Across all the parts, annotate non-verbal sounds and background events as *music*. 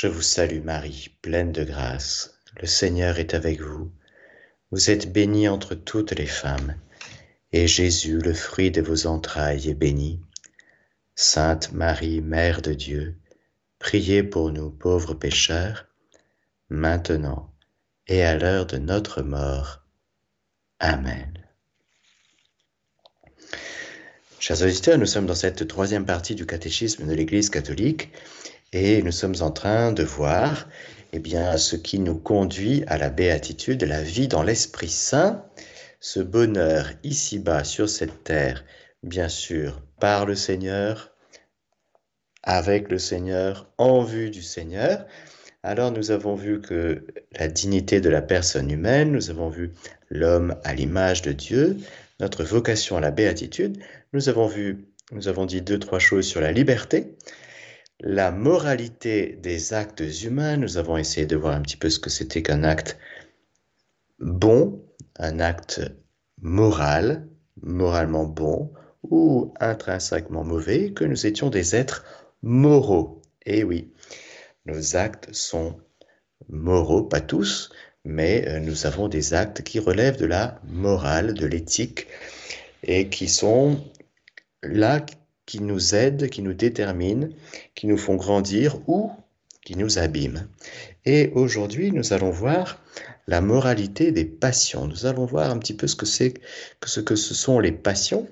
Je vous salue Marie, pleine de grâce. Le Seigneur est avec vous. Vous êtes bénie entre toutes les femmes, et Jésus, le fruit de vos entrailles, est béni. Sainte Marie, Mère de Dieu, priez pour nous pauvres pécheurs, maintenant et à l'heure de notre mort. Amen. Chers auditeurs, nous sommes dans cette troisième partie du catéchisme de l'Église catholique et nous sommes en train de voir eh bien, ce qui nous conduit à la béatitude, la vie dans l'Esprit Saint, ce bonheur ici-bas sur cette terre, bien sûr, par le Seigneur, avec le Seigneur, en vue du Seigneur. Alors nous avons vu que la dignité de la personne humaine, nous avons vu l'homme à l'image de Dieu, notre vocation à la béatitude, nous avons vu, nous avons dit deux, trois choses sur la liberté, la moralité des actes humains. Nous avons essayé de voir un petit peu ce que c'était qu'un acte bon, un acte moral, moralement bon ou intrinsèquement mauvais, que nous étions des êtres moraux. Et oui, nos actes sont moraux, pas tous, mais euh, nous avons des actes qui relèvent de la morale, de l'éthique, et qui sont là qui nous aident, qui nous déterminent, qui nous font grandir ou qui nous abîment. Et aujourd'hui, nous allons voir la moralité des passions. Nous allons voir un petit peu ce que c'est que ce que ce sont les passions.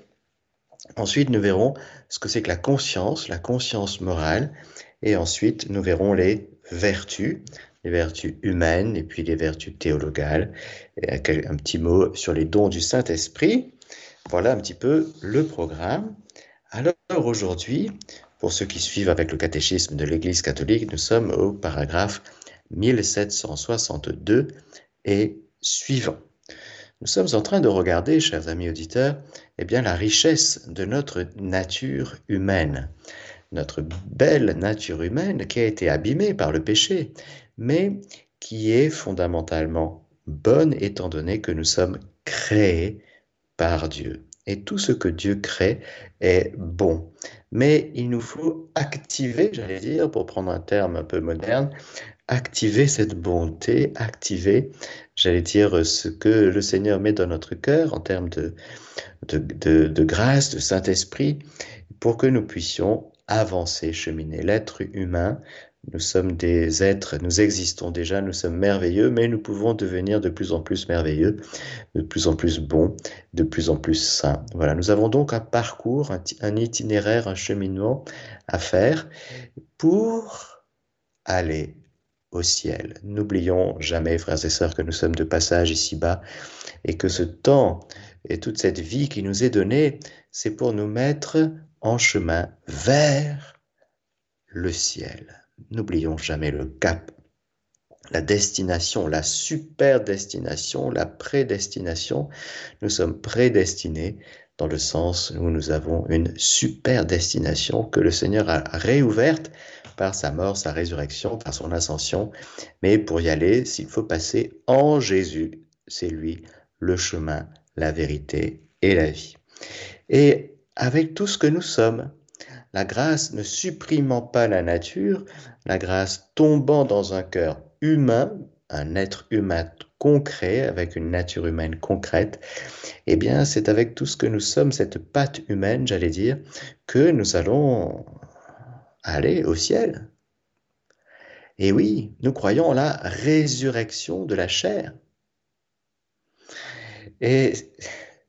Ensuite, nous verrons ce que c'est que la conscience, la conscience morale, et ensuite nous verrons les vertus, les vertus humaines et puis les vertus théologales. Et un petit mot sur les dons du Saint-Esprit. Voilà un petit peu le programme. Alors aujourd'hui, pour ceux qui suivent avec le catéchisme de l'Église catholique, nous sommes au paragraphe 1762 et suivant. Nous sommes en train de regarder, chers amis auditeurs, eh bien, la richesse de notre nature humaine, notre belle nature humaine qui a été abîmée par le péché, mais qui est fondamentalement bonne étant donné que nous sommes créés par Dieu et tout ce que Dieu crée est bon. Mais il nous faut activer, j'allais dire, pour prendre un terme un peu moderne, activer cette bonté, activer, j'allais dire, ce que le Seigneur met dans notre cœur en termes de, de, de grâce, de Saint-Esprit, pour que nous puissions avancer, cheminer. L'être humain nous sommes des êtres, nous existons déjà, nous sommes merveilleux, mais nous pouvons devenir de plus en plus merveilleux, de plus en plus bons, de plus en plus saints. Voilà, nous avons donc un parcours, un, itinéraire, un cheminement à faire pour aller au ciel. N'oublions jamais, frères et sœurs, que nous sommes de passage ici-bas et que ce temps et toute cette vie qui nous est donnée, c'est pour nous mettre en chemin vers le ciel. N'oublions jamais le cap, la destination, la super destination, la prédestination. Nous sommes prédestinés dans le sens où nous avons une super destination que le Seigneur a réouverte par sa mort, sa résurrection, par son ascension. Mais pour y aller, s'il faut passer en Jésus, c'est lui le chemin, la vérité et la vie. Et avec tout ce que nous sommes, la grâce ne supprimant pas la nature, la grâce tombant dans un cœur humain, un être humain concret, avec une nature humaine concrète, eh bien, c'est avec tout ce que nous sommes, cette patte humaine, j'allais dire, que nous allons aller au ciel. Et oui, nous croyons en la résurrection de la chair. Et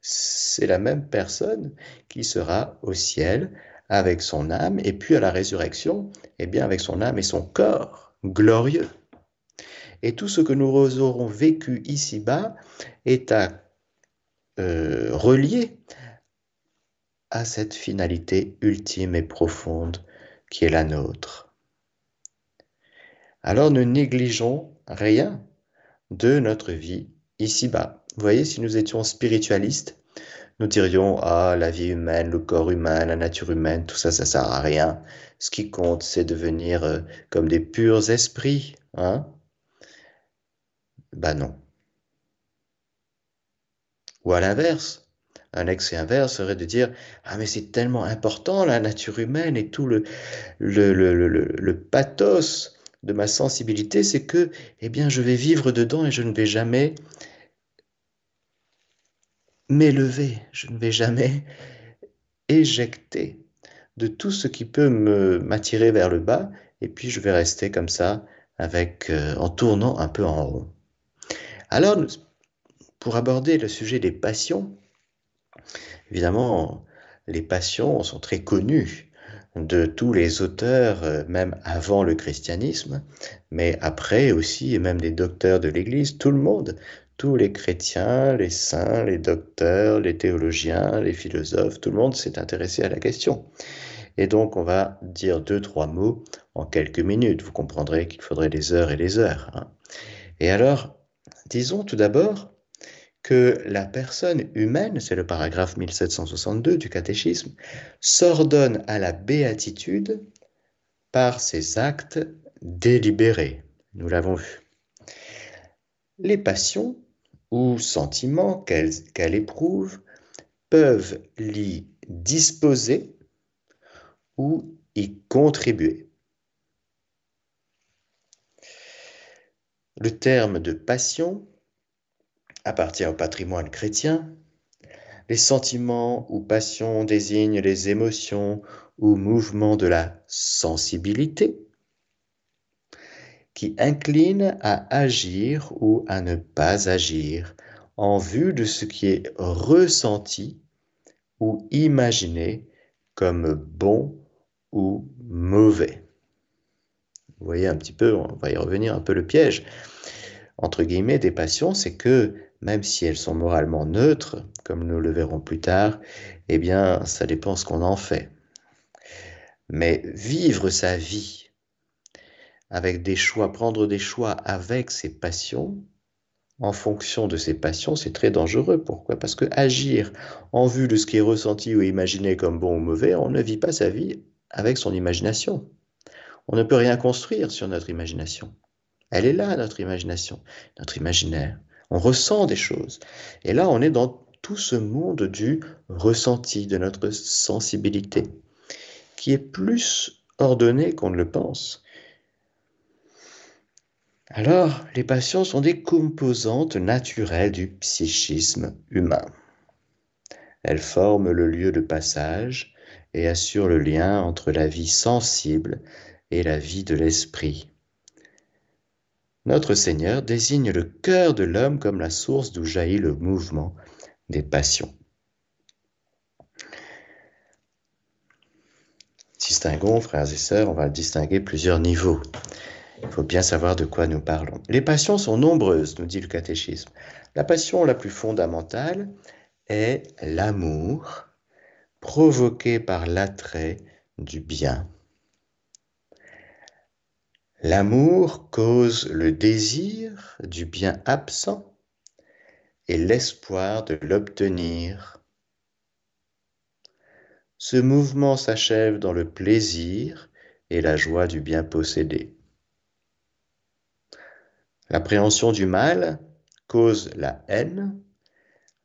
c'est la même personne qui sera au ciel avec son âme, et puis à la résurrection, eh bien avec son âme et son corps glorieux. Et tout ce que nous aurons vécu ici-bas est à euh, relier à cette finalité ultime et profonde qui est la nôtre. Alors ne négligeons rien de notre vie ici-bas. Vous voyez, si nous étions spiritualistes, nous dirions, ah, la vie humaine, le corps humain, la nature humaine, tout ça, ça sert à rien. Ce qui compte, c'est devenir euh, comme des purs esprits, hein? Ben non. Ou à l'inverse, un excès inverse serait de dire Ah, mais c'est tellement important la nature humaine et tout le, le, le, le, le pathos de ma sensibilité, c'est que, eh bien, je vais vivre dedans et je ne vais jamais m'élever, je ne vais jamais éjecter de tout ce qui peut m'attirer vers le bas, et puis je vais rester comme ça, avec euh, en tournant un peu en rond. Alors, pour aborder le sujet des passions, évidemment, les passions sont très connues de tous les auteurs, euh, même avant le christianisme, mais après aussi, et même des docteurs de l'Église, tout le monde, tous les chrétiens, les saints, les docteurs, les théologiens, les philosophes, tout le monde s'est intéressé à la question. Et donc, on va dire deux, trois mots en quelques minutes. Vous comprendrez qu'il faudrait des heures et des heures. Hein. Et alors, disons tout d'abord que la personne humaine, c'est le paragraphe 1762 du catéchisme, s'ordonne à la béatitude par ses actes délibérés. Nous l'avons vu. Les passions ou sentiments qu'elle éprouve peuvent l'y disposer ou y contribuer. Le terme de passion appartient au patrimoine chrétien. Les sentiments ou passions désignent les émotions ou mouvements de la sensibilité qui inclinent à agir ou à ne pas agir en vue de ce qui est ressenti ou imaginé comme bon ou mauvais. Vous voyez un petit peu, on va y revenir un peu le piège, entre guillemets, des passions, c'est que même si elles sont moralement neutres, comme nous le verrons plus tard, eh bien, ça dépend ce qu'on en fait. Mais vivre sa vie avec des choix, prendre des choix avec ses passions, en fonction de ses passions, c'est très dangereux. Pourquoi? Parce que agir en vue de ce qui est ressenti ou imaginé comme bon ou mauvais, on ne vit pas sa vie avec son imagination. On ne peut rien construire sur notre imagination. Elle est là, notre imagination, notre imaginaire. On ressent des choses. Et là, on est dans tout ce monde du ressenti, de notre sensibilité, qui est plus ordonné qu'on ne le pense. Alors, les passions sont des composantes naturelles du psychisme humain. Elles forment le lieu de passage et assure le lien entre la vie sensible et la vie de l'esprit. Notre Seigneur désigne le cœur de l'homme comme la source d'où jaillit le mouvement des passions. Distinguons, frères et sœurs, on va distinguer plusieurs niveaux. Il faut bien savoir de quoi nous parlons. Les passions sont nombreuses, nous dit le catéchisme. La passion la plus fondamentale est l'amour provoqué par l'attrait du bien. L'amour cause le désir du bien absent et l'espoir de l'obtenir. Ce mouvement s'achève dans le plaisir et la joie du bien possédé. L'appréhension du mal cause la haine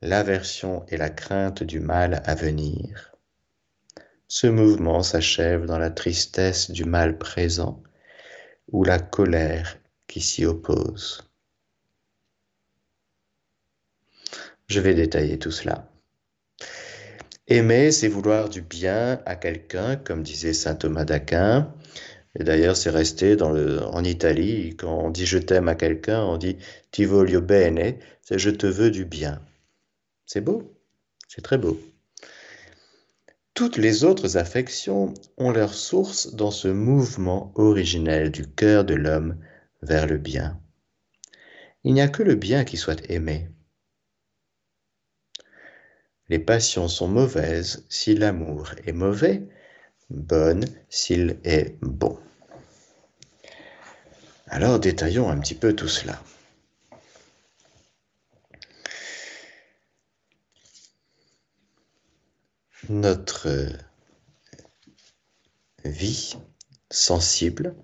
l'aversion et la crainte du mal à venir. Ce mouvement s'achève dans la tristesse du mal présent ou la colère qui s'y oppose. Je vais détailler tout cela. Aimer, c'est vouloir du bien à quelqu'un, comme disait saint Thomas d'Aquin. Et d'ailleurs, c'est resté en Italie, quand on dit je t'aime à quelqu'un, on dit ti voglio bene, c'est je te veux du bien. C'est beau, c'est très beau. Toutes les autres affections ont leur source dans ce mouvement originel du cœur de l'homme vers le bien. Il n'y a que le bien qui soit aimé. Les passions sont mauvaises si l'amour est mauvais, bonnes s'il est bon. Alors détaillons un petit peu tout cela. notre vie sensible,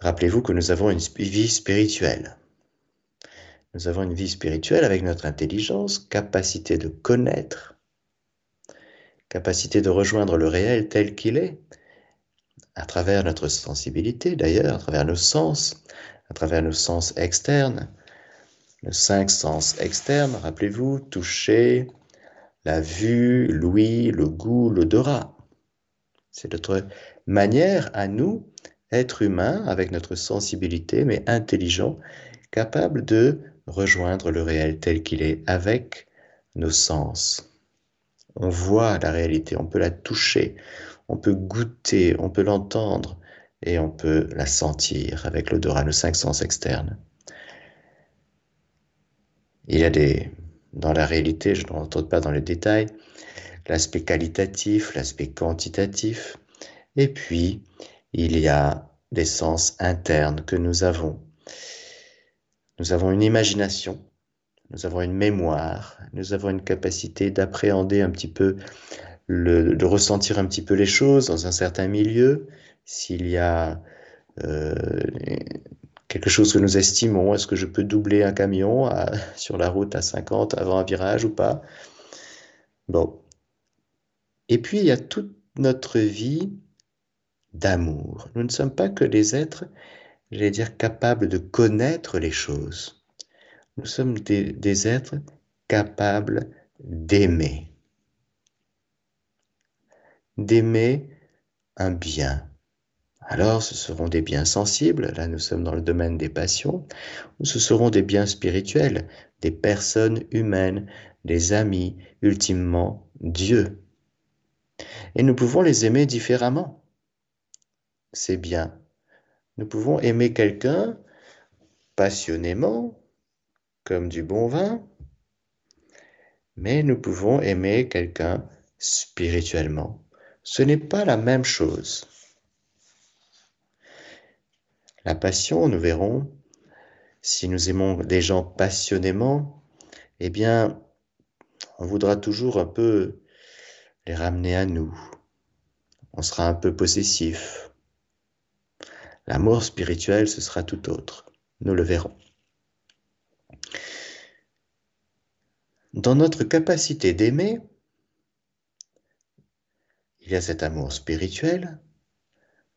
rappelez-vous que nous avons une vie spirituelle. Nous avons une vie spirituelle avec notre intelligence, capacité de connaître, capacité de rejoindre le réel tel qu'il est, à travers notre sensibilité d'ailleurs, à travers nos sens, à travers nos sens externes, nos cinq sens externes, rappelez-vous, toucher, la vue, l'ouïe, le goût, l'odorat. C'est notre manière à nous, êtres humains, avec notre sensibilité, mais intelligents, capables de rejoindre le réel tel qu'il est avec nos sens. On voit la réalité, on peut la toucher, on peut goûter, on peut l'entendre et on peut la sentir avec l'odorat, nos cinq sens externes. Il y a des, dans la réalité, je ne rentre pas dans les détails, l'aspect qualitatif, l'aspect quantitatif, et puis il y a des sens internes que nous avons. Nous avons une imagination, nous avons une mémoire, nous avons une capacité d'appréhender un petit peu, de ressentir un petit peu les choses dans un certain milieu. S'il y a euh, quelque chose que nous estimons, est-ce que je peux doubler un camion *laughs* sur la route à 50 avant un virage ou pas? Bon. Et puis, il y a toute notre vie d'amour. Nous ne sommes pas que des êtres, j'allais dire, capables de connaître les choses. Nous sommes des, êtres capables d'aimer. D'aimer un bien. Alors ce seront des biens sensibles, là nous sommes dans le domaine des passions, ou ce seront des biens spirituels, des personnes humaines, des amis, ultimement Dieu. Et nous pouvons les aimer différemment. C'est bien. Nous pouvons aimer quelqu'un passionnément, comme du bon vin, mais nous pouvons aimer quelqu'un spirituellement. Ce n'est pas la même chose. La passion, nous verrons, si nous aimons des gens passionnément, eh bien, on voudra toujours un peu les ramener à nous. On sera un peu possessif. L'amour spirituel, ce sera tout autre. Nous le verrons. Dans notre capacité d'aimer, il y a cet amour spirituel,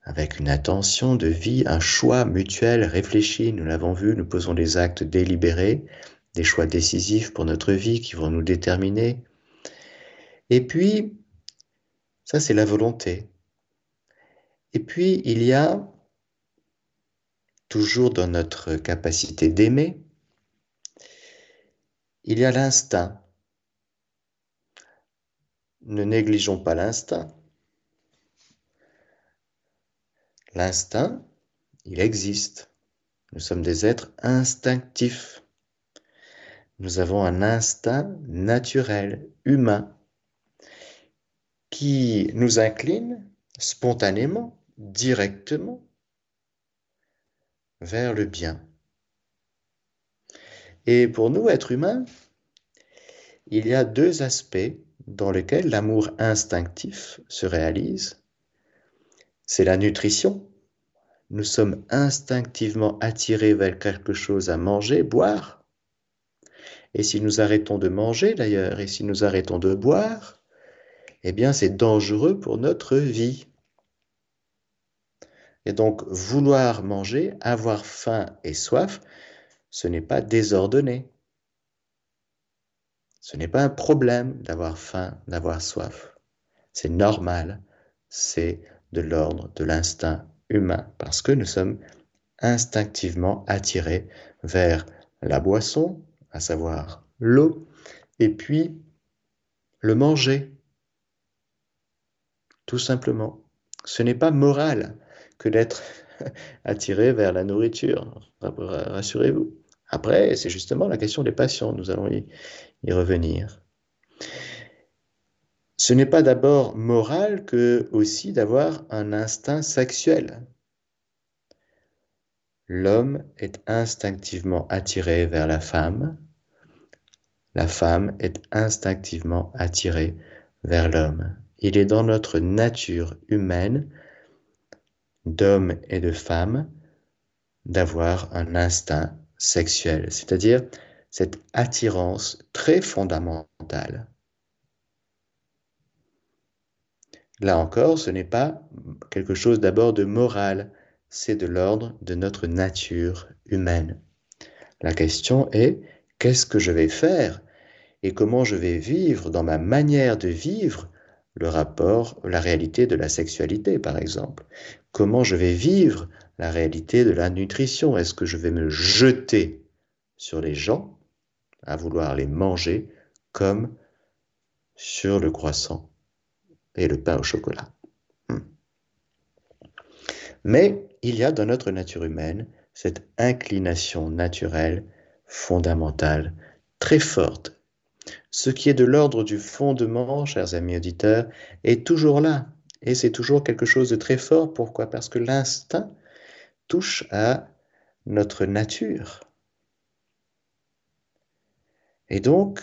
avec une attention de vie, un choix mutuel, réfléchi, nous l'avons vu, nous posons des actes délibérés, des choix décisifs pour notre vie qui vont nous déterminer. Et puis, ça c'est la volonté. Et puis, il y a, toujours dans notre capacité d'aimer, il y a l'instinct. Ne négligeons pas l'instinct. L'instinct, il existe. Nous sommes des êtres instinctifs. Nous avons un instinct naturel, humain, qui nous incline spontanément, directement, vers le bien. Et pour nous, êtres humains, il y a deux aspects dans lesquels l'amour instinctif se réalise. C'est la nutrition. Nous sommes instinctivement attirés vers quelque chose à manger, boire. Et si nous arrêtons de manger d'ailleurs, et si nous arrêtons de boire, eh bien c'est dangereux pour notre vie. Et donc vouloir manger, avoir faim et soif, ce n'est pas désordonné. Ce n'est pas un problème d'avoir faim, d'avoir soif. C'est normal. C'est de l'ordre de l'instinct humain parce que nous sommes instinctivement attirés vers la boisson, à savoir l'eau, et puis le manger. Tout simplement. Ce n'est pas moral que d'être *laughs* attiré vers la nourriture, rassurez-vous. Après, c'est justement la question des passions, nous allons y, revenir. Ce n'est pas d'abord moral que aussi d'avoir un instinct sexuel. L'homme est instinctivement attiré vers la femme, la femme est instinctivement attirée vers l'homme. Il est dans notre nature humaine, d'homme et de femme, d'avoir un instinct sexuelle, c'est-à-dire cette attirance très fondamentale. Là encore, ce n'est pas quelque chose d'abord de moral, c'est de l'ordre de notre nature humaine. La question est, qu'est-ce que je vais faire et comment je vais vivre dans ma manière de vivre le rapport, la réalité de la sexualité, par exemple? Comment je vais vivre la réalité de la nutrition Est-ce que je vais me jeter sur les gens à vouloir les manger comme sur le croissant et le pain au chocolat? Hmm. Mais il y a dans notre nature humaine cette inclination naturelle fondamentale très forte ce qui est de l'ordre du fondement, chers amis auditeurs, est toujours là. Et c'est toujours quelque chose de très fort. Pourquoi? Parce que l'instinct touche à notre nature. Et donc,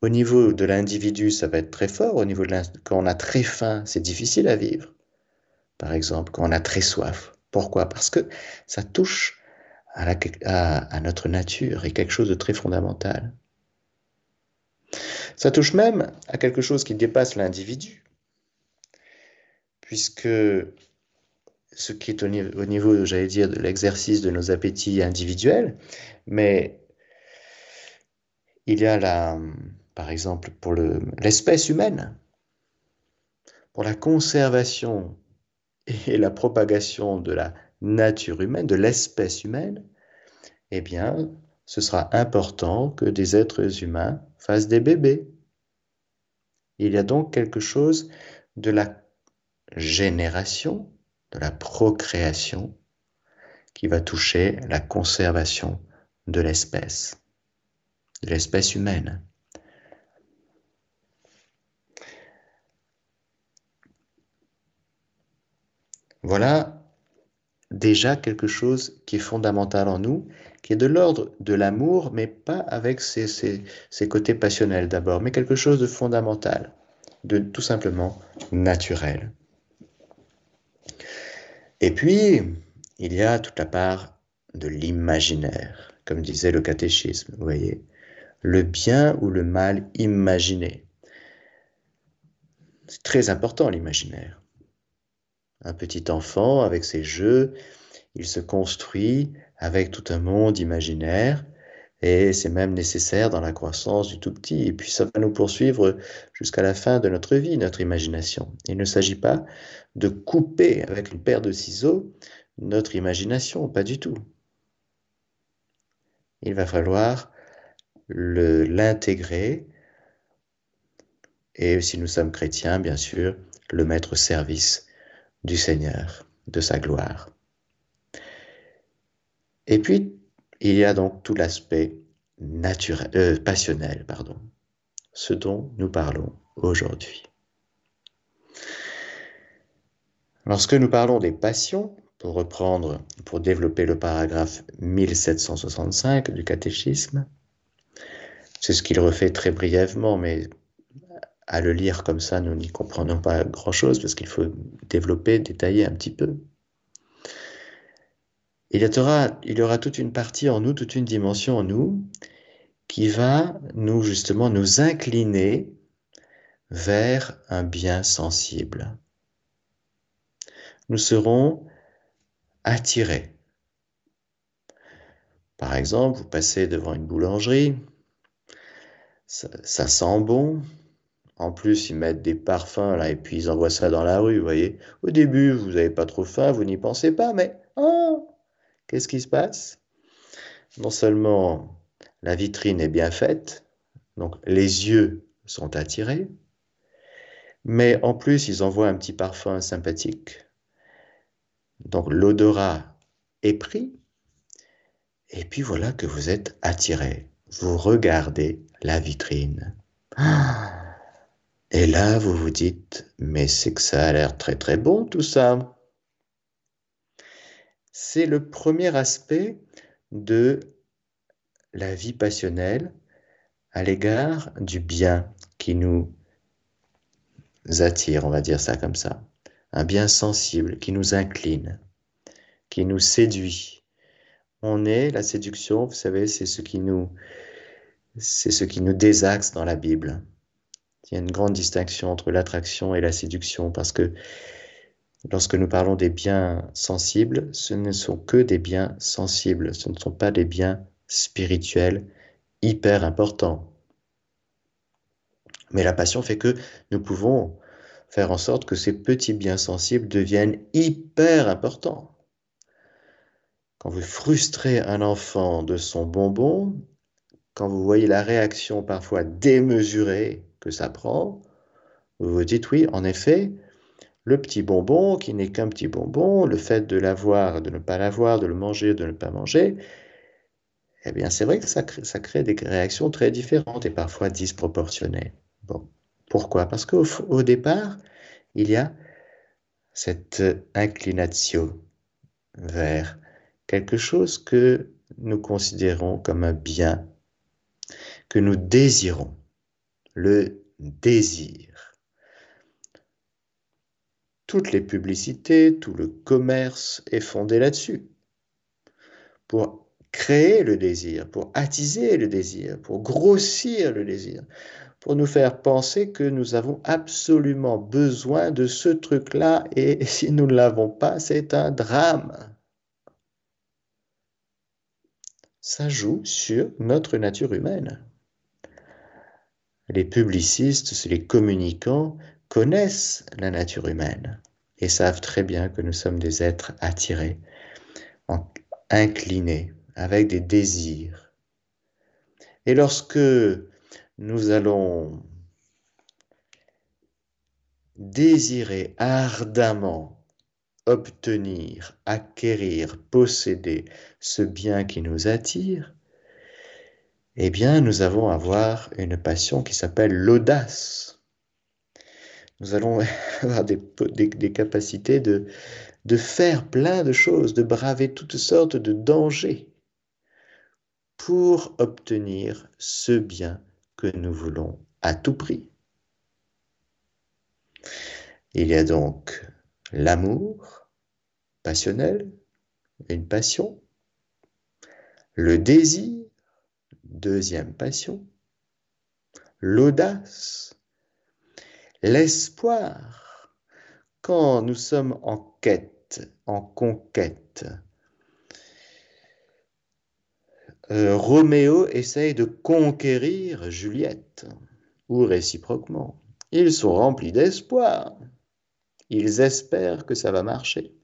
au niveau de l'individu, ça va être très fort. Au niveau de quand on a très faim, c'est difficile à vivre. Par exemple, quand on a très soif. Pourquoi? Parce que ça touche à, à notre nature et quelque chose de très fondamental. Ça touche même à quelque chose qui dépasse l'individu, puisque ce qui est au niveau, j'allais dire, de l'exercice de nos appétits individuels, mais il y a la, par exemple, pour l'espèce humaine, pour la conservation et la propagation de la nature humaine, de l'espèce humaine, eh bien, ce sera important que des êtres humains fassent des bébés. Il y a donc quelque chose de la génération, de la procréation, qui va toucher la conservation de l'espèce, de l'espèce humaine. Voilà déjà quelque chose qui est fondamental en nous, qui est de l'ordre de l'amour, mais pas avec ses, côtés passionnels d'abord, mais quelque chose de fondamental, de tout simplement naturel. Et puis, il y a toute la part de l'imaginaire, comme disait le catéchisme, vous voyez, le bien ou le mal imaginé. C'est très important l'imaginaire un petit enfant avec ses jeux, il se construit avec tout un monde imaginaire et c'est même nécessaire dans la croissance du tout petit. Et puis ça va nous poursuivre jusqu'à la fin de notre vie, notre imagination. Il ne s'agit pas de couper avec une paire de ciseaux notre imagination, pas du tout. Il va falloir l'intégrer et si nous sommes chrétiens, bien sûr, le mettre au service du Seigneur, de sa gloire. Et puis, il y a donc tout l'aspect euh, passionnel, pardon, ce dont nous parlons aujourd'hui. Lorsque nous parlons des passions, pour reprendre, pour développer le paragraphe 1765 du catéchisme, c'est ce qu'il refait très brièvement, mais à le lire comme ça, nous n'y comprenons pas grand-chose parce qu'il faut développer, détailler un petit peu. Il y, aura, toute une partie en nous, toute une dimension en nous qui va nous justement nous incliner vers un bien sensible. Nous serons attirés. Par exemple, vous passez devant une boulangerie, ça sent bon, en plus, ils mettent des parfums là et puis ils envoient ça dans la rue, vous voyez. Au début, vous n'avez pas trop faim, vous n'y pensez pas, mais qu'est-ce qui se passe? Non seulement la vitrine est bien faite, donc les yeux sont attirés, mais en plus, ils envoient un petit parfum sympathique. Donc l'odorat est pris, et puis voilà que vous êtes attiré. Vous regardez la vitrine. Ah et là, vous vous dites, mais c'est que ça a l'air très très bon tout ça. C'est le premier aspect de la vie passionnelle à l'égard du bien qui nous attire, on va dire ça comme ça. Un bien sensible qui nous incline, qui nous séduit. On est, la séduction, vous savez, c'est ce qui nous, c'est ce qui nous désaxe dans la Bible il y a une grande distinction entre l'attraction et la séduction parce que lorsque nous parlons des biens sensibles, ce ne sont que des biens sensibles, ce ne sont pas des biens spirituels hyper importants. Mais la passion fait que nous pouvons faire en sorte que ces petits biens sensibles deviennent hyper importants. Quand vous frustrez un enfant de son bonbon, quand vous voyez la réaction parfois démesurée que ça prend, vous vous dites oui, en effet, le petit bonbon qui n'est qu'un petit bonbon, le fait de l'avoir, de ne pas l'avoir, de le manger, de ne pas manger, eh bien c'est vrai que ça crée, des réactions très différentes et parfois disproportionnées. Bon. Pourquoi? Parce qu'au départ, il y a cette inclination vers quelque chose que nous considérons comme un bien, que nous désirons, le désir. Toutes les publicités, tout le commerce est fondé là-dessus. Pour créer le désir, pour attiser le désir, pour grossir le désir, pour nous faire penser que nous avons absolument besoin de ce truc-là et *laughs* si nous ne l'avons pas, c'est un drame. Ça joue sur notre nature humaine. Les publicistes, les communicants connaissent la nature humaine et savent très bien que nous sommes des êtres attirés, inclinés, avec des désirs. Et lorsque nous allons désirer ardemment obtenir, acquérir, posséder ce bien qui nous attire, eh bien, nous allons avoir une passion qui s'appelle l'audace. Nous allons *laughs* avoir des, capacités de faire plein de choses, de braver toutes sortes de dangers pour obtenir ce bien que nous voulons à tout prix. Il y a donc l'amour passionnel, une passion, le désir, deuxième passion, l'audace, l'espoir, quand nous sommes en quête, en conquête, euh, Roméo essaye de conquérir Juliette, ou réciproquement. Ils sont remplis d'espoir. Ils espèrent que ça va marcher.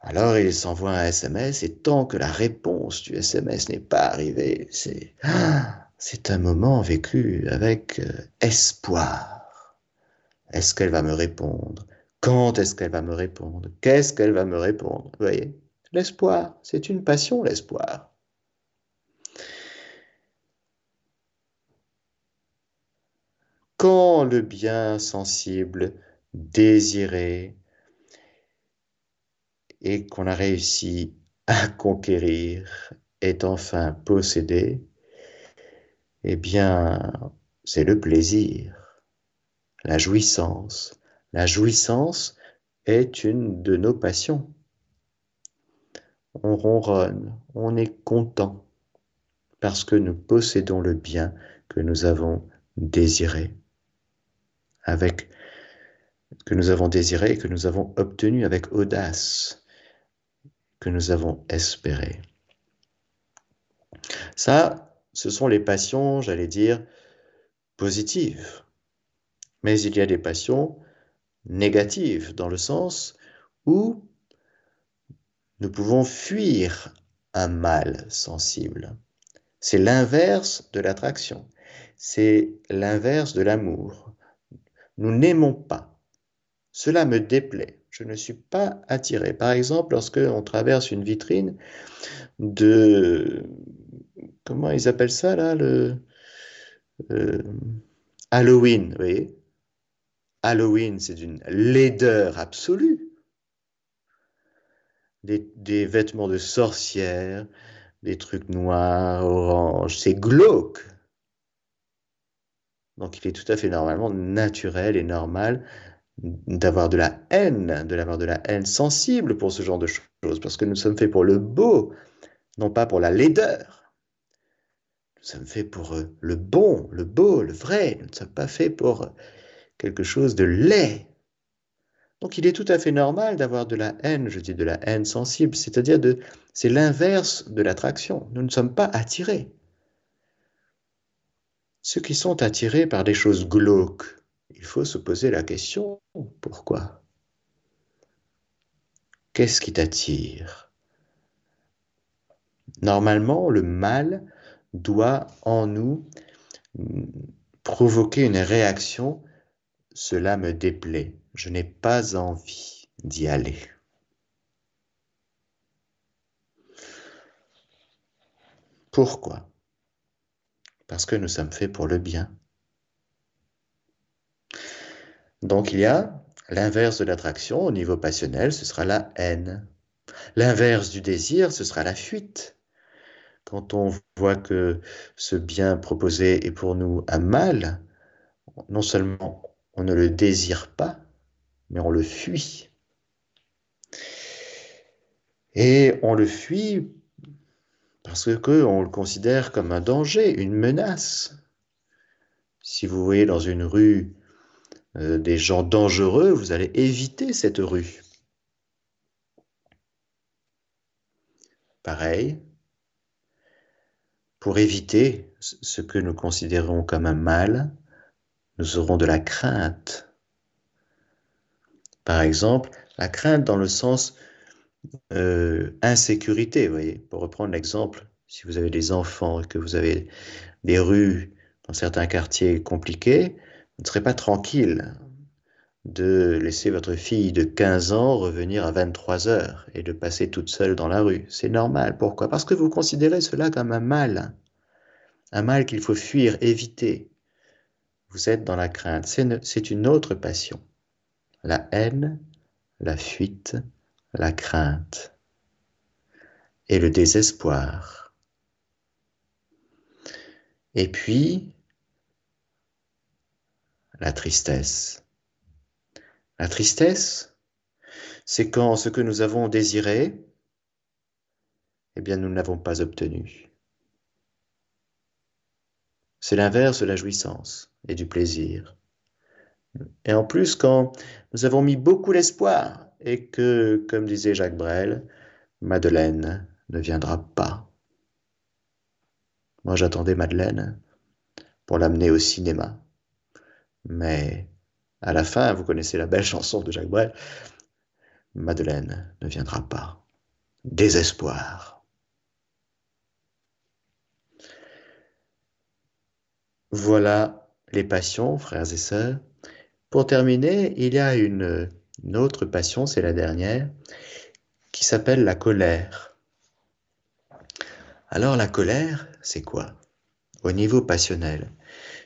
Alors ils s'envoient un SMS et tant que la réponse du SMS n'est pas arrivée, c'est c'est un moment vécu avec euh, espoir. Est-ce qu'elle va me répondre? Quand est-ce qu'elle va me répondre? Qu'est-ce qu'elle va me répondre? Vous voyez? L'espoir, c'est une passion, l'espoir. Quand le bien sensible, désiré, et qu'on a réussi à conquérir est enfin possédé, eh bien, c'est le plaisir, la jouissance. La jouissance est une de nos passions on ronronne, on est content, parce que nous possédons le bien que nous avons désiré, avec que nous avons désiré et que nous avons obtenu avec audace, que nous avons espéré. Ça, ce sont les passions, j'allais dire, positives. Mais il y a des passions négatives, dans le sens où nous pouvons fuir un mal sensible. C'est l'inverse de l'attraction. C'est l'inverse de l'amour. Nous n'aimons pas. Cela me déplaît. Je ne suis pas attiré. Par exemple, lorsque on traverse une vitrine de comment ils appellent ça là le euh, Halloween, vous voyez? Halloween, c'est d'une laideur absolue des, vêtements de sorcière, des trucs noirs, orange, c'est glauque. Donc il est tout à fait normalement naturel et normal d'avoir de la haine, de l'avoir de la haine sensible pour ce genre de choses, parce que nous sommes faits pour le beau, non pas pour la laideur. Nous sommes faits pour euh, le bon, le beau, le vrai. Nous ne sommes pas faits pour quelque chose de laid. Donc il est tout à fait normal d'avoir de la haine, je dis de la haine sensible, c'est-à-dire de c'est l'inverse de l'attraction. Nous ne sommes pas attirés. Ceux qui sont attirés par des choses glauques, il faut se poser la question pourquoi? Qu'est-ce qui t'attire? Normalement, le mal doit en nous provoquer une réaction cela me déplaît, je n'ai pas envie d'y aller. Pourquoi? Parce que nous sommes faits pour le bien. Donc il y a l'inverse de l'attraction au niveau passionnel, ce sera la haine. L'inverse du désir, ce sera la fuite. Quand on voit que ce bien proposé est pour nous un mal, non seulement on ne le désire pas, mais on le fuit. Et on le fuit parce qu'on le considère comme un danger, une menace. Si vous voyez dans une rue euh, des gens dangereux, vous allez éviter cette rue. Pareil, pour éviter ce que nous considérons comme un mal, nous aurons de la crainte. Par exemple, la crainte dans le sens euh, insécurité, pour reprendre l'exemple, si vous avez des enfants et que vous avez des rues dans certains quartiers compliqués, vous ne serez pas tranquille de laisser votre fille de 15 ans revenir à 23 heures et de passer toute seule dans la rue. C'est normal. Pourquoi? Parce que vous considérez cela comme un mal. Un mal qu'il faut fuir, éviter vous êtes dans la crainte. C'est une autre passion. La haine, la fuite, la crainte et le désespoir. Et puis, la tristesse. La tristesse, c'est quand ce que nous avons désiré, eh bien, nous ne l'avons pas obtenu. C'est l'inverse de la jouissance et du plaisir. Et en plus, quand nous avons mis beaucoup d'espoir et que, comme disait Jacques Brel, Madeleine ne viendra pas. Moi, j'attendais Madeleine pour l'amener au cinéma. Mais à la fin, vous connaissez la belle chanson de Jacques Brel, Madeleine ne viendra pas. Désespoir. Voilà les passions, frères et sœurs. Pour terminer, il y a une, autre passion, c'est la dernière, qui s'appelle la colère. Alors la colère, c'est quoi? Au niveau passionnel,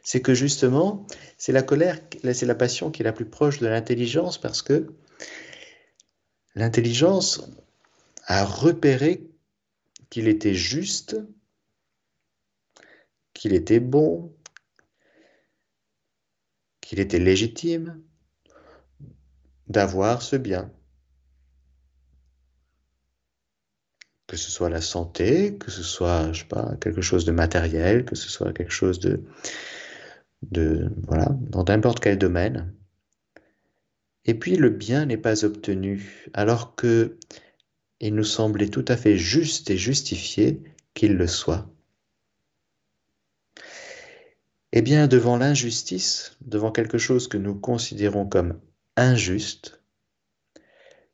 c'est que justement, c'est la colère, c'est la passion qui est la plus proche de l'intelligence parce que l'intelligence a repéré qu'il était juste, qu'il était bon, qu'il était légitime d'avoir ce bien. Que ce soit la santé, que ce soit, pas, quelque chose de matériel, que ce soit quelque chose de, de voilà, dans n'importe quel domaine. Et puis le bien n'est pas obtenu, alors que il nous semblait tout à fait juste et justifié qu'il le soit. Eh bien, devant l'injustice, devant quelque chose que nous considérons comme injuste,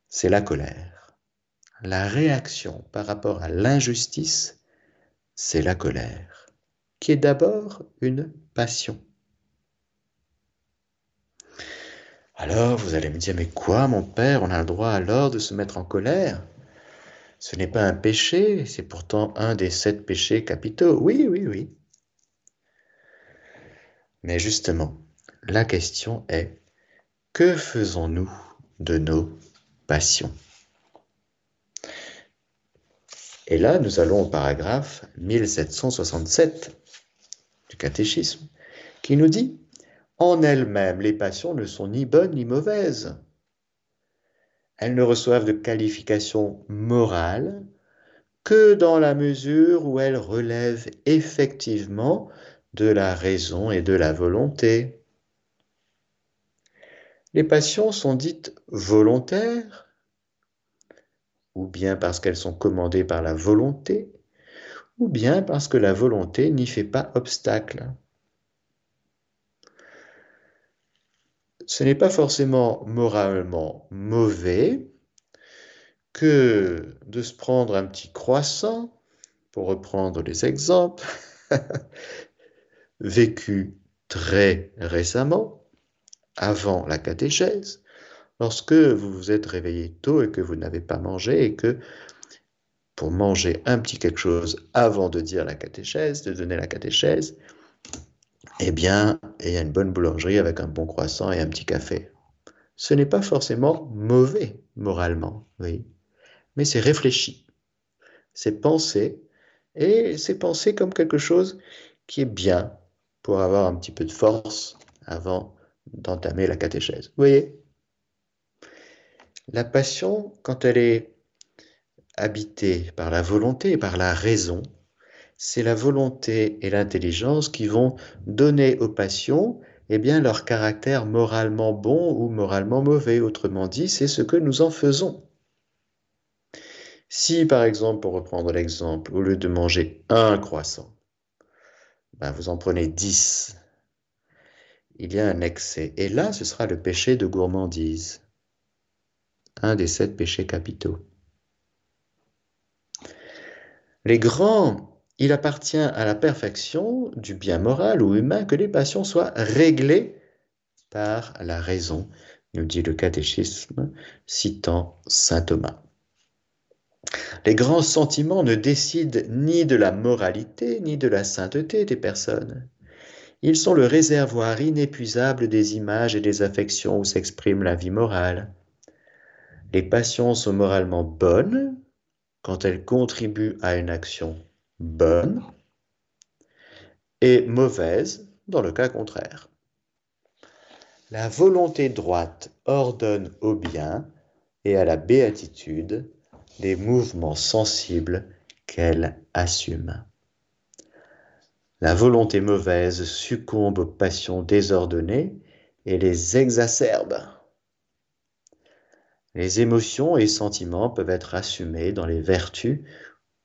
c'est la colère. La réaction par rapport à l'injustice, c'est la colère, qui est d'abord une passion. Alors, vous allez me dire, mais quoi, mon père, on a le droit alors de se mettre en colère? Ce n'est pas un péché, c'est pourtant un des sept péchés capitaux. Oui, oui, oui. Mais justement, la question est, que faisons-nous de nos passions? Et là, nous allons au paragraphe 1767 du catéchisme, qui nous dit, en elles-mêmes, les passions ne sont ni bonnes ni mauvaises. Elles ne reçoivent de qualification morale que dans la mesure où elles relèvent effectivement de la raison et de la volonté. Les passions sont dites volontaires, ou bien parce qu'elles sont commandées par la volonté, ou bien parce que la volonté n'y fait pas obstacle. Ce n'est pas forcément moralement mauvais que de se prendre un petit croissant, pour reprendre les exemples, *laughs* vécu très récemment, avant la catéchèse, lorsque vous vous êtes réveillé tôt et que vous n'avez pas mangé et que pour manger un petit quelque chose avant de dire la catéchèse, de donner la catéchèse, eh bien, il y a une bonne boulangerie avec un bon croissant et un petit café. Ce n'est pas forcément mauvais moralement, oui, mais c'est réfléchi, c'est pensé, et c'est pensé comme quelque chose qui est bien pour avoir un petit peu de force avant d'entamer la catéchèse. Vous voyez La passion, quand elle est habitée par la volonté et par la raison, c'est la volonté et l'intelligence qui vont donner aux passions eh bien, leur caractère moralement bon ou moralement mauvais. Autrement dit, c'est ce que nous en faisons. Si, par exemple, pour reprendre l'exemple, au lieu de manger un croissant, ben, vous en prenez dix, il y a un excès. Et là, ce sera le péché de gourmandise, un des sept péchés capitaux. Les grands, il appartient à la perfection du bien moral ou humain que les passions soient réglées par la raison, nous dit le catéchisme, citant saint Thomas. Les grands sentiments ne décident ni de la moralité ni de la sainteté des personnes. Ils sont le réservoir inépuisable des images et des affections où s'exprime la vie morale. Les passions sont moralement bonnes quand elles contribuent à une action bonne et mauvaises dans le cas contraire. La volonté droite ordonne au bien et à la béatitude les mouvements sensibles qu'elle assume. La volonté mauvaise succombe aux passions désordonnées et les exacerbe. Les émotions et sentiments peuvent être assumés dans les vertus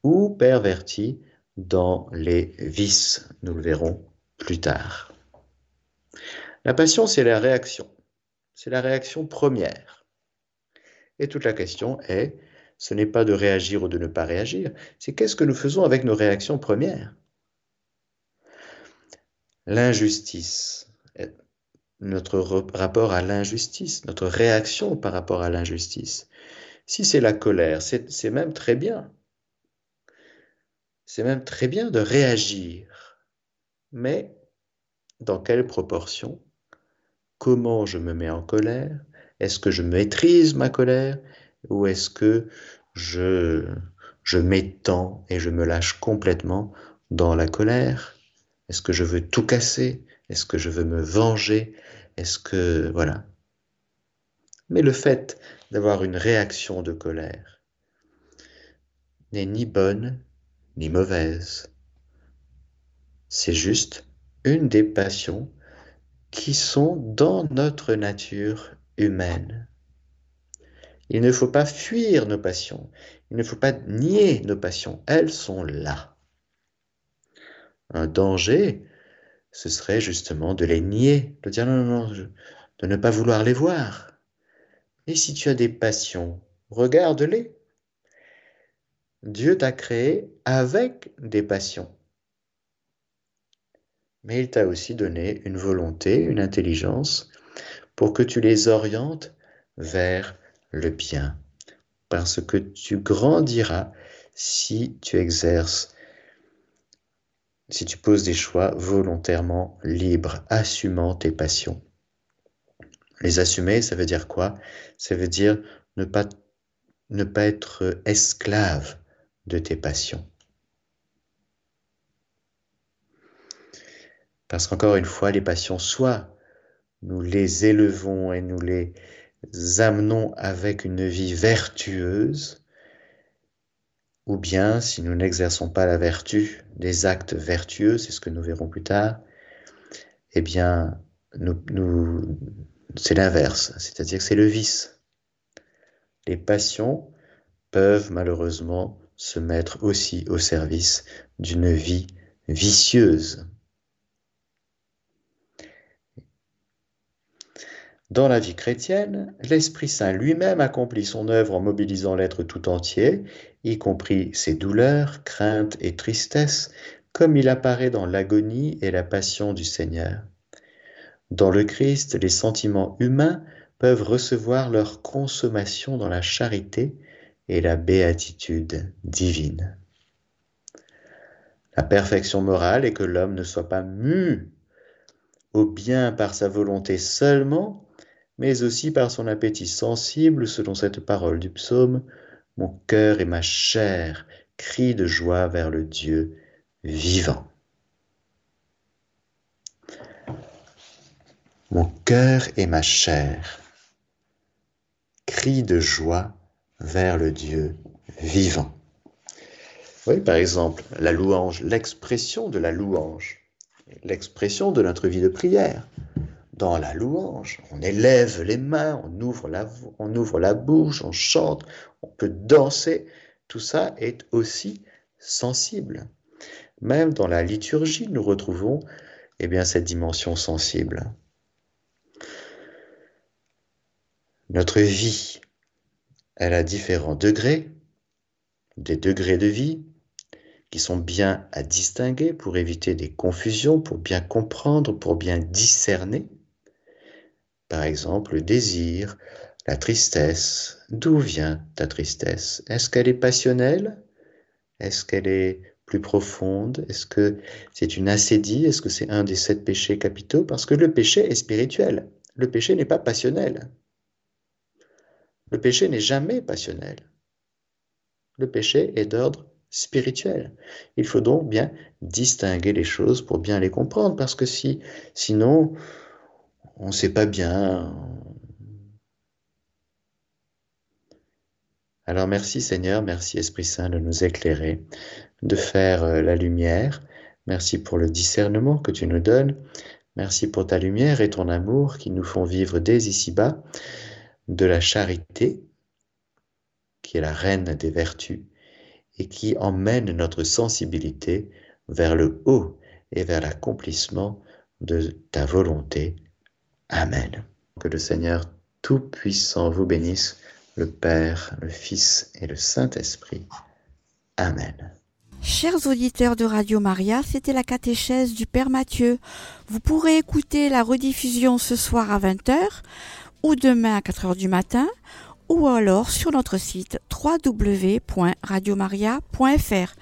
ou pervertis dans les vices. Nous le verrons plus tard. La passion, c'est la réaction. C'est la réaction première. Et toute la question est, ce n'est pas de réagir ou de ne pas réagir, c'est qu'est-ce que nous faisons avec nos réactions premières? L'injustice, notre rapport à l'injustice, notre réaction par rapport à l'injustice. Si c'est la colère, c'est même très bien. C'est même très bien de réagir. Mais dans quelle proportion? Comment je me mets en colère? Est-ce que je maîtrise ma colère? Ou est-ce que je, je m'étends et je me lâche complètement dans la colère? Est-ce que je veux tout casser? Est-ce que je veux me venger? Est-ce que... Voilà. Mais le fait d'avoir une réaction de colère n'est ni bonne ni mauvaise. C'est juste une des passions qui sont dans notre nature humaine. Il ne faut pas fuir nos passions. Il ne faut pas nier nos passions. Elles sont là. Un danger, ce serait justement de les nier, de dire non, non, non, de ne pas vouloir les voir. Et si tu as des passions, regarde-les. Dieu t'a créé avec des passions. Mais il t'a aussi donné une volonté, une intelligence, pour que tu les orientes vers le bien, parce que tu grandiras si tu exerces, si tu poses des choix volontairement libres, assumant tes passions. Les assumer, ça veut dire quoi? Ça veut dire ne pas, ne pas être esclave de tes passions. Parce qu'encore une fois, les passions, soit nous les élevons et nous les amenons avec une vie vertueuse, ou bien si nous n'exerçons pas la vertu des actes vertueux, c'est ce que nous verrons plus tard, eh bien, c'est l'inverse, c'est-à-dire que c'est le vice. Les passions peuvent malheureusement se mettre aussi au service d'une vie vicieuse. Dans la vie chrétienne, l'Esprit Saint lui-même accomplit son œuvre en mobilisant l'être tout entier, y compris ses douleurs, craintes et tristesses, comme il apparaît dans l'agonie et la passion du Seigneur. Dans le Christ, les sentiments humains peuvent recevoir leur consommation dans la charité et la béatitude divine. La perfection morale est que l'homme ne soit pas mu au bien par sa volonté seulement, mais aussi par son appétit sensible, selon cette parole du psaume, Mon cœur et ma chair crient de joie vers le Dieu vivant. Mon cœur et ma chair crient de joie vers le Dieu vivant. Oui, par exemple, la louange, l'expression de la louange, l'expression de notre vie de prière dans la louange. On élève les mains, on ouvre la, on ouvre la bouche, on chante, on peut danser. Tout ça est aussi sensible. Même dans la liturgie, nous retrouvons eh bien, cette dimension sensible. Notre vie, elle a différents degrés, des degrés de vie qui sont bien à distinguer pour éviter des confusions, pour bien comprendre, pour bien discerner. Par exemple, le désir, la tristesse. D'où vient ta tristesse? Est-ce qu'elle est passionnelle? Est-ce qu'elle est plus profonde? Est-ce que c'est une assédie? Est-ce que c'est un des sept péchés capitaux? Parce que le péché est spirituel. Le péché n'est pas passionnel. Le péché n'est jamais passionnel. Le péché est d'ordre spirituel. Il faut donc bien distinguer les choses pour bien les comprendre, parce que si, sinon, on ne sait pas bien. Alors merci Seigneur, merci Esprit Saint de nous éclairer, de faire euh, la lumière. Merci pour le discernement que tu nous donnes. Merci pour ta lumière et ton amour qui nous font vivre dès ici-bas de la charité, qui est la reine des vertus, et qui emmène notre sensibilité vers le haut et vers l'accomplissement de ta volonté Amen. Que le Seigneur Tout-Puissant vous bénisse, le Père, le Fils et le Saint-Esprit. Amen. Chers auditeurs de Radio Maria, c'était la catéchèse du Père Mathieu. Vous pourrez écouter la rediffusion ce soir à 20h ou demain à 4h du matin ou alors sur notre site www.radiomaria.fr.